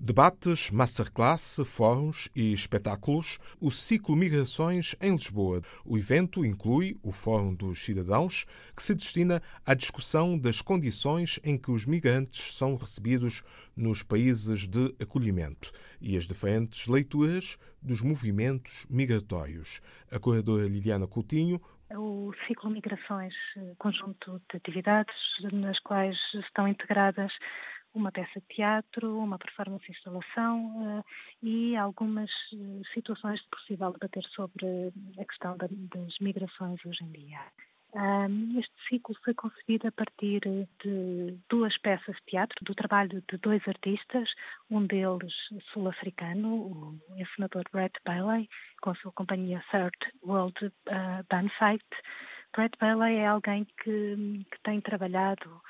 Debates, masterclass, fóruns e espetáculos, o ciclo Migrações em Lisboa. O evento inclui o Fórum dos Cidadãos, que se destina à discussão das condições em que os migrantes são recebidos nos países de acolhimento e as diferentes leituras dos movimentos migratórios. A curadora Liliana Coutinho o ciclo Migrações, conjunto de atividades nas quais estão integradas uma peça de teatro, uma performance instalação uh, e algumas uh, situações de possível debater sobre a questão da, das migrações hoje em dia. Este ciclo foi concebido a partir de duas peças de teatro, do trabalho de dois artistas, um deles sul-africano, o encenador Brett Bailey, com a sua companhia Third World uh, Band Fight. Brett Bailey é alguém que, que tem trabalhado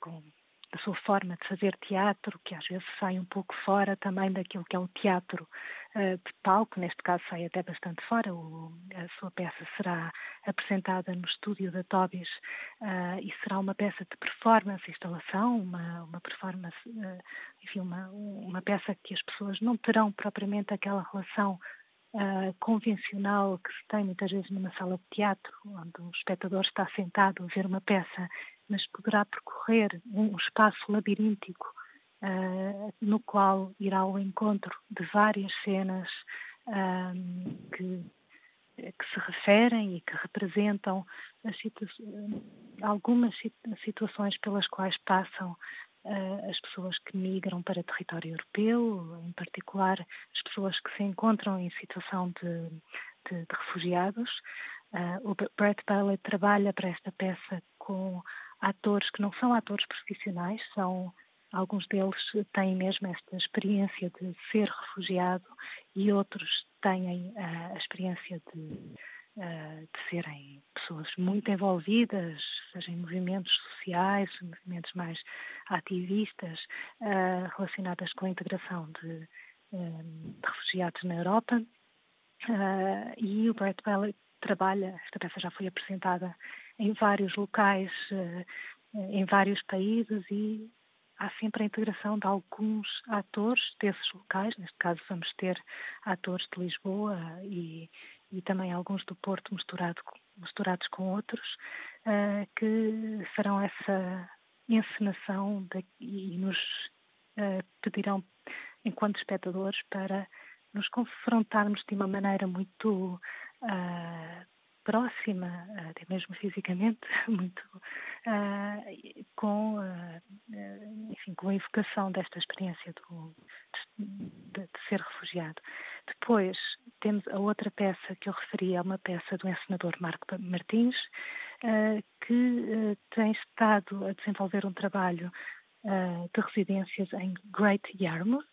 com a sua forma de fazer teatro, que às vezes sai um pouco fora também daquilo que é o teatro uh, de palco, neste caso sai até bastante fora. A sua peça será apresentada no estúdio da Tobis uh, e será uma peça de performance, instalação, uma, uma performance, uh, enfim, uma, uma peça que as pessoas não terão propriamente aquela relação uh, convencional que se tem muitas vezes numa sala de teatro, onde o espectador está sentado a ver uma peça, mas poderá percorrer um espaço labiríntico uh, no qual irá ao encontro de várias cenas uh, que, que, se referem e que representam situa algumas situações pelas quais passam as pessoas que migram para território europeu, em particular as pessoas que se encontram em situação de, de, de refugiados. Uh, o Brett Bailey trabalha para esta peça com atores que não são atores profissionais, são alguns deles têm mesmo esta experiência de ser refugiado e outros têm uh, a experiência de de serem pessoas muito envolvidas, seja em movimentos sociais, movimentos mais ativistas, uh, relacionadas com a integração de, uh, de refugiados na Europa. e o Brett Bell trabalha, esta peça já foi apresentada em vários locais, em vários países e há sempre a integração de alguns atores desses locais, neste caso vamos ter atores de Lisboa e, e também alguns do Porto misturado, misturados com outros, uh, que farão essa encenação de, e nos uh, pedirão, enquanto espectadores, para nos confrontarmos de uma maneira muito uh, próxima, até mesmo fisicamente, muito uh, com, uh, enfim, com a evocação desta experiência do, de, de, ser refugiado. Depois temos a outra peça que eu referi, é uma peça do encenador Marco Martins, uh, que tem estado a desenvolver um trabalho de residências em Great Yarmouth,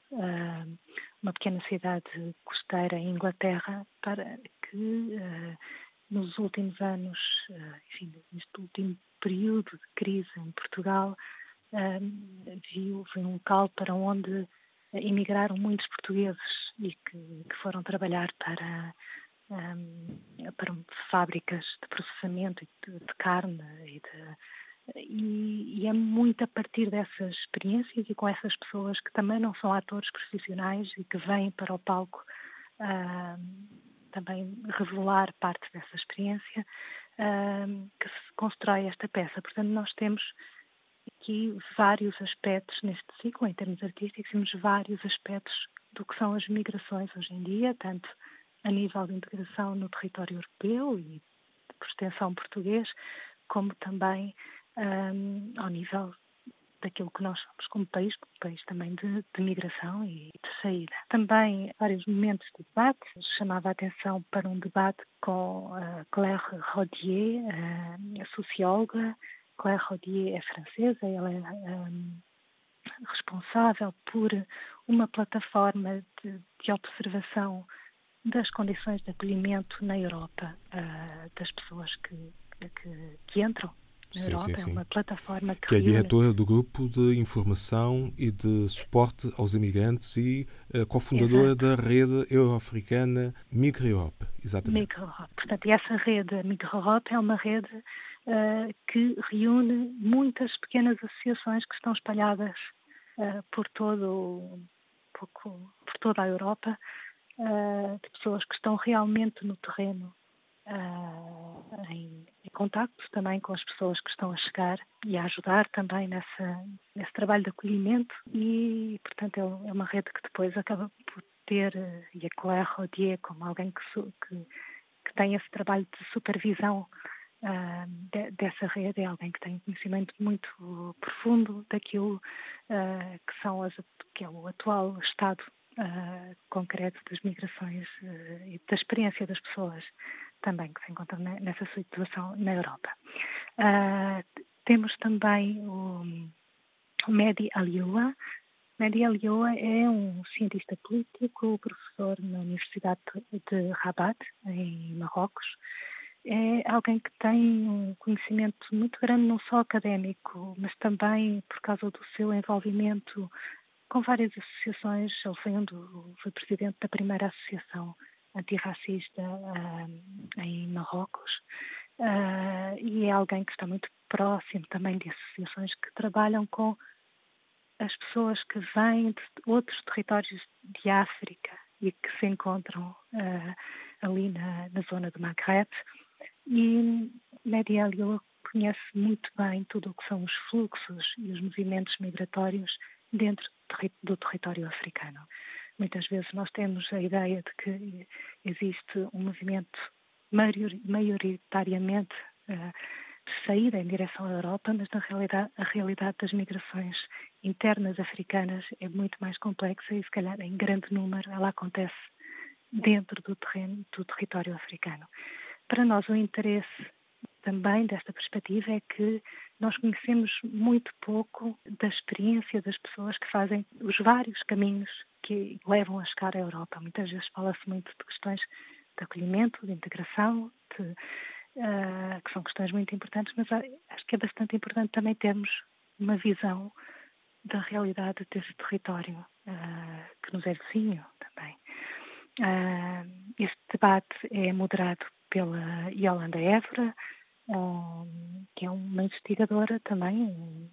uma pequena cidade costeira em Inglaterra, para que nos últimos anos, eh, enfim, neste último período de crise em Portugal, eh, viu, um local para onde emigraram muitos portugueses e que, que foram trabalhar para, um, para fábricas de processamento de, carne e, de, e, e, é muito a partir dessas experiências e com essas pessoas que também não são atores profissionais e que vêm para o palco também revelar parte dessa experiência, que se constrói esta peça. Portanto, nós temos aqui vários aspectos neste ciclo, em termos artísticos, temos vários aspectos do que são as migrações hoje em dia, tanto a nível de integração no território europeu e de extensão português, como também um, ao nível daquilo que nós somos como país, como país também de, de, migração e de saída. Também vários momentos de debate, chamava a atenção para um debate com Claire Rodier, socióloga. Claire Rodier é francesa, ela é um, responsável por uma plataforma de, de, observação das condições de acolhimento na Europa uh, das pessoas que, que, que entram na Europa, sim, sim. é uma plataforma que, que é diretora do grupo de informação e de suporte aos imigrantes e uh, cofundadora Exato. da rede euro-africana Europe. exatamente. MigrOp. Portanto, essa rede, MigrOp, é uma rede uh, que reúne muitas pequenas associações que estão espalhadas uh, por todo por toda a Europa, de pessoas que estão realmente no terreno em contacto também com as pessoas que estão a chegar e a ajudar também nessa, nesse trabalho de acolhimento. E, portanto, é, é uma rede que depois acaba por ter, e a Claire Rodier como alguém que, que, que tem esse trabalho de supervisão uh, de, dessa rede, é alguém que tem conhecimento muito profundo daquilo uh, que, são as, que é o atual estado uh, concreto das migrações e da experiência das pessoas também que se encontram nessa situação na Europa. temos também o, o Mehdi Alioua, Mehdi Alioua é um cientista político, professor na Universidade de Rabat, em Marrocos, é alguém que tem um conhecimento muito grande, não só académico, mas também por causa do seu envolvimento com várias associações. Ele foi, um do, foi presidente da primeira associação antirracista uh, em Marrocos uh, e é alguém que está muito próximo também de associações que trabalham com as pessoas que vêm de outros territórios de África e que se encontram uh, ali na, na, zona do Maghreb e Mary Elliot conhece muito bem tudo o que são os fluxos e os movimentos migratórios dentro do território africano. Muitas vezes nós temos a ideia de que existe um movimento maioritariamente uh, de saída em direção à Europa, mas na realidade a realidade das migrações internas africanas é muito mais complexa e se calhar em grande número ela acontece dentro do terreno do território africano. Para nós, o interesse também desta perspectiva é que nós conhecemos muito pouco da experiência das pessoas que fazem os vários caminhos que levam a chegar à Europa. Muitas vezes fala-se muito de questões de acolhimento, de integração, de, uh, que são questões muito importantes, mas acho que é bastante importante também termos uma visão da realidade desse território uh, que nos é vizinho também. Uh, este debate é moderado pela Yolanda Évora, que é uma investigadora também,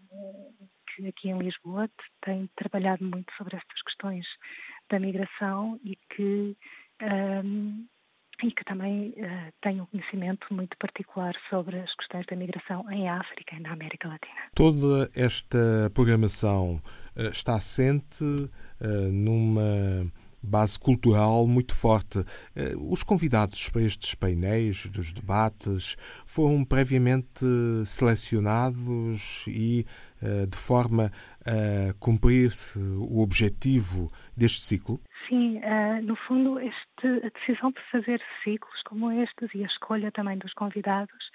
que aqui em Lisboa tem trabalhado muito sobre estas questões da migração e que, e que também uh, tem um conhecimento muito particular sobre as questões da migração em África e na América Latina. Toda esta programação uh, está assente uh, numa base cultural muito forte. Eh, os convidados para estes painéis dos debates foram previamente selecionados e eh, de forma a cumprir o objetivo deste ciclo? Sim, eh, no fundo, este, a decisão de fazer ciclos como estes e a escolha também dos convidados,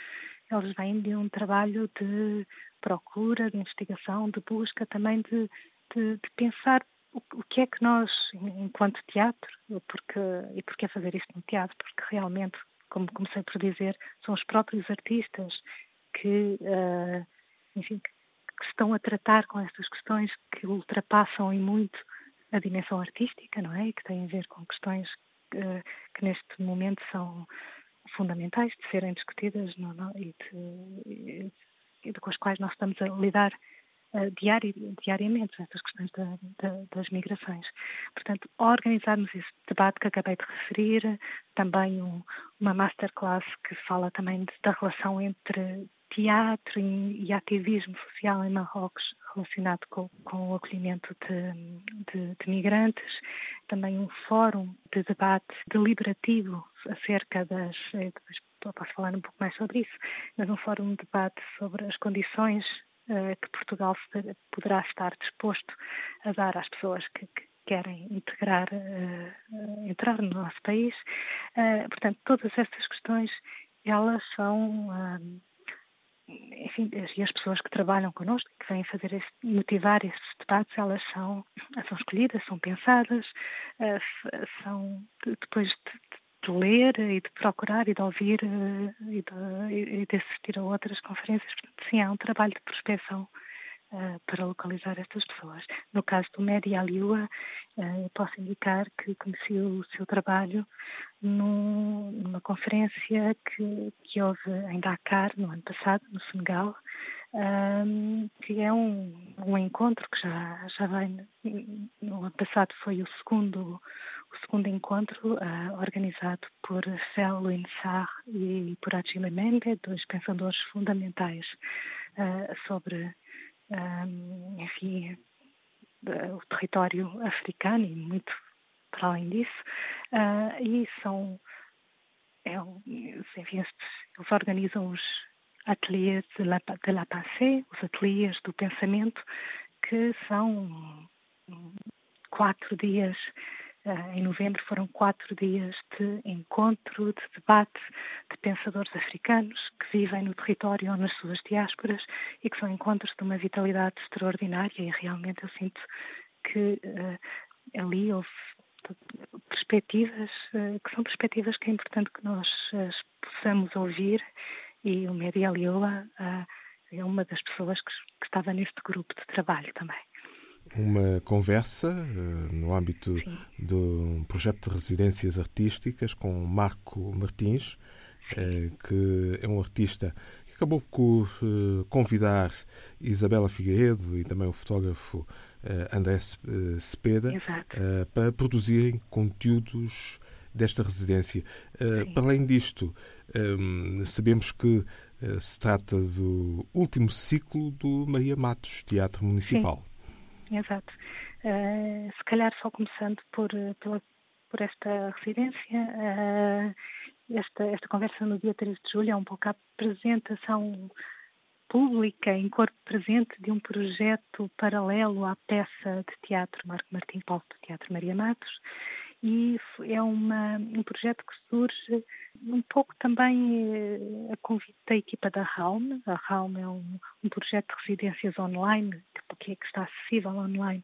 eles vêm de um trabalho de procura, de investigação, de busca, também de, de, de pensar o, que é que nós, enquanto teatro, porque, e porque é fazer isto no teatro, porque realmente, como comecei por dizer, são os próprios artistas que, uh, enfim, que, estão a tratar com estas questões que ultrapassam em muito a dimensão artística, não é? E que têm a ver com questões uh, que neste momento são fundamentais de serem discutidas não, não, e, de, e, com as quais nós estamos a lidar diari, diariamente estas questões da, da, das migrações. Portanto, organizarmos esse debate que acabei de referir, também um, uma masterclass que fala também de, da relação entre teatro e, e, ativismo social em Marrocos relacionado com, com o acolhimento de, de, de, migrantes, também um fórum de debate deliberativo acerca das, eh, depois posso falar um pouco mais sobre isso, mas um fórum de debate sobre as condições eh, que Portugal poderá estar disposto a dar às pessoas que, que querem integrar, uh, entrar no nosso país. Uh, portanto, todas estas questões, elas são, enfim, e as pessoas que trabalham connosco, que vêm fazer motivar estes debates, elas são, são escolhidas, são pensadas, são depois de, de ler e de procurar e de ouvir eh, e de, e de assistir a outras conferências. Portanto, sim, há um trabalho de prospecção uh, para localizar estas pessoas. No caso do Medi Aliua, uh, posso indicar que conheci o seu trabalho no, conferência que, que houve em Dakar no ano passado, no Senegal, um, que é um, um encontro que já, já vem, no ano passado foi o segundo, o segundo encontro uh, organizado por Fel Louin Sarr e por Achille Mende, dois pensadores fundamentais uh, sobre, um, enfim, o território africano e muito para além disso, e são, é, enfim, eles organizam os ateliês de la, de la pensée, os ateliês do pensamento, que são quatro dias, em novembro foram quatro dias de encontro, de debate de pensadores africanos que vivem no território ou nas suas diásporas e que são encontros de uma vitalidade extraordinária e realmente eu sinto que uh, ali houve perspectivas, uh, que são perspectivas que é importante que nós possamos ouvir e o Medi Aliola é uma das pessoas que, que estava neste grupo de trabalho também uma conversa uh, no âmbito Sim. do projeto de residências artísticas com Marco Martins, uh, que é um artista que acabou por uh, convidar Isabela Figueiredo e também o fotógrafo André Cepeda para produzirem conteúdos desta residência. para além disto, um, sabemos que se trata do último ciclo do Maria Matos, Teatro Municipal. Sim exato. Uh, se calhar só começando por, pela, por esta residência, uh, esta, esta conversa no dia 13 de julho é um pouco a apresentação pública, em corpo presente, de um projeto paralelo à peça de teatro Marco Martins Paulo do Teatro Maria Matos, e é uma, um projeto que surge um pouco também eh, a convite da equipa da Raum. A Raum é um, um projeto de residências online, que, que está acessível online,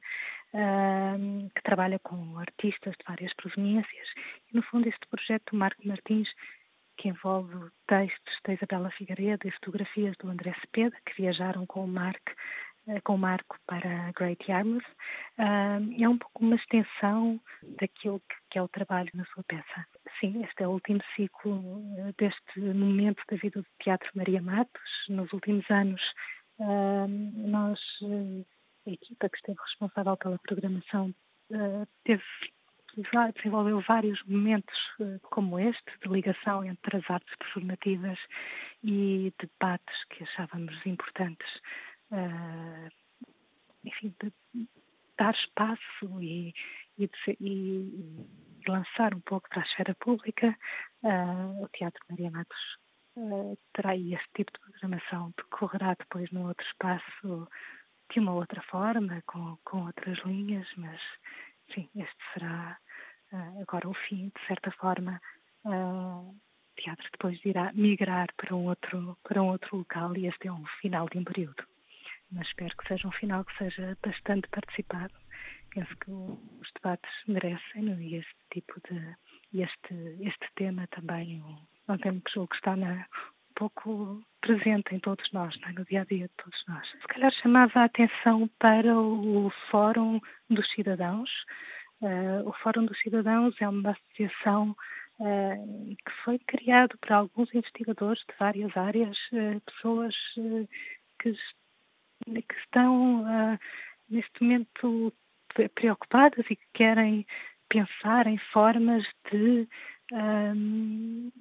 uh, que trabalha com artistas de várias proveniências. E, no fundo, este projeto Marco Martins, que envolve textos da Isabela Figueiredo e fotografias do André Cepeda, que viajaram com o Marco eh, com o Marco para Great Yarmouth, é um pouco uma extensão daquilo que, que, é o trabalho na sua peça. Sim, este é o último ciclo eh, deste momento da vida do Teatro Maria Matos. Nos últimos anos, nós, a equipa que esteve responsável pela programação, uh, teve desenvolveu vários momentos como este, de ligação entre as artes performativas e debates que achávamos importantes enfim, de dar espaço e, e, de, e, lançar um pouco para a esfera pública, uh, o Teatro Maria Matos terá aí este tipo de programação, decorrerá depois num outro espaço de uma outra forma, com, com outras linhas, mas sim, este será uh, agora o fim, de certa forma. o teatro depois irá migrar para um outro para um outro local e este é um final de um período mas espero que seja um final que seja bastante participado. Penso que os debates merecem não? e este tipo de este este tema também é tema que julgo que está na, um pouco presente em todos nós, é? no dia a dia de todos nós. Se calhar chamava a atenção para o Fórum dos Cidadãos. Uh, o Fórum dos Cidadãos é uma associação uh, que foi criado por alguns investigadores de várias áreas, uh, pessoas que que estão neste momento preocupadas e que querem pensar em formas de um,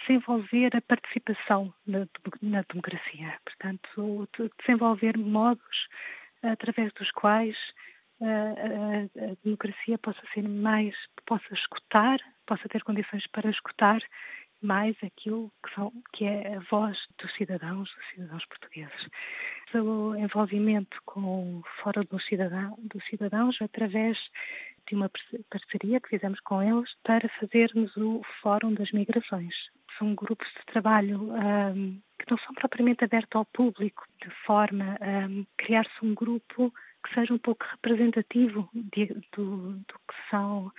desenvolver a participação na, na, democracia. Portanto, desenvolver modos através dos quais a, a, a, democracia possa ser mais, possa escutar, possa ter condições para escutar mais aquilo que, são, que é a voz dos cidadãos, dos cidadãos portugueses o envolvimento com o Fórum Cidadão, dos Cidadãos através de uma parceria que fizemos com eles para fazermos o Fórum das Migrações. São grupos de trabalho um, que não são propriamente abertos ao público, de forma a um, criar-se um grupo que seja um pouco representativo de, do, do que são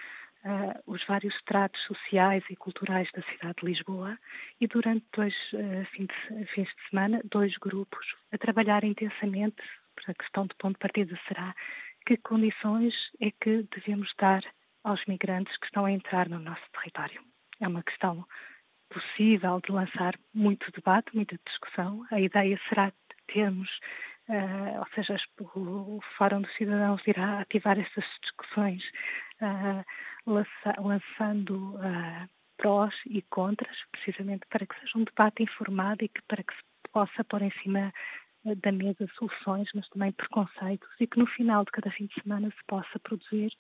uh, os vários estratos sociais e culturais da cidade de Lisboa e durante dois uh, fins, de, fins de semana, dois grupos a trabalhar intensamente, a questão de ponto de partida será que condições é que devemos dar aos migrantes que estão a entrar no nosso território. é uma questão possível de lançar muito debate, muita discussão. A ideia será termos, uh, ou seja, o Fórum dos Cidadãos irá ativar estas discussões, uh, lança, lançando uh, prós e contras, precisamente para que seja um debate informado e que para que se possa pôr em cima da mesa soluções, mas também preconceitos e que no final de cada fim de semana se possa produzir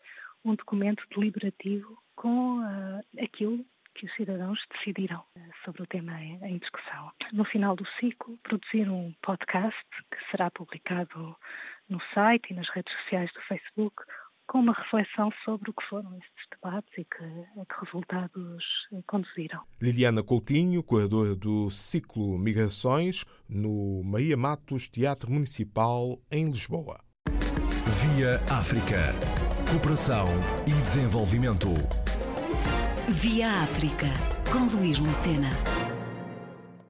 um documento deliberativo com uh, aquilo que os cidadãos decidiram uh, sobre o tema em, em, discussão. No final do ciclo, produzir um podcast que será publicado no site e nas redes sociais do Facebook com uma reflexão sobre o que foram estes debates e que, a que resultados conduziram. Liliana Coutinho, curadora do ciclo Migrações, no Maria Matos Teatro Municipal, em Lisboa. Via África. Cooperação e desenvolvimento. Via África, com Luís Lucena.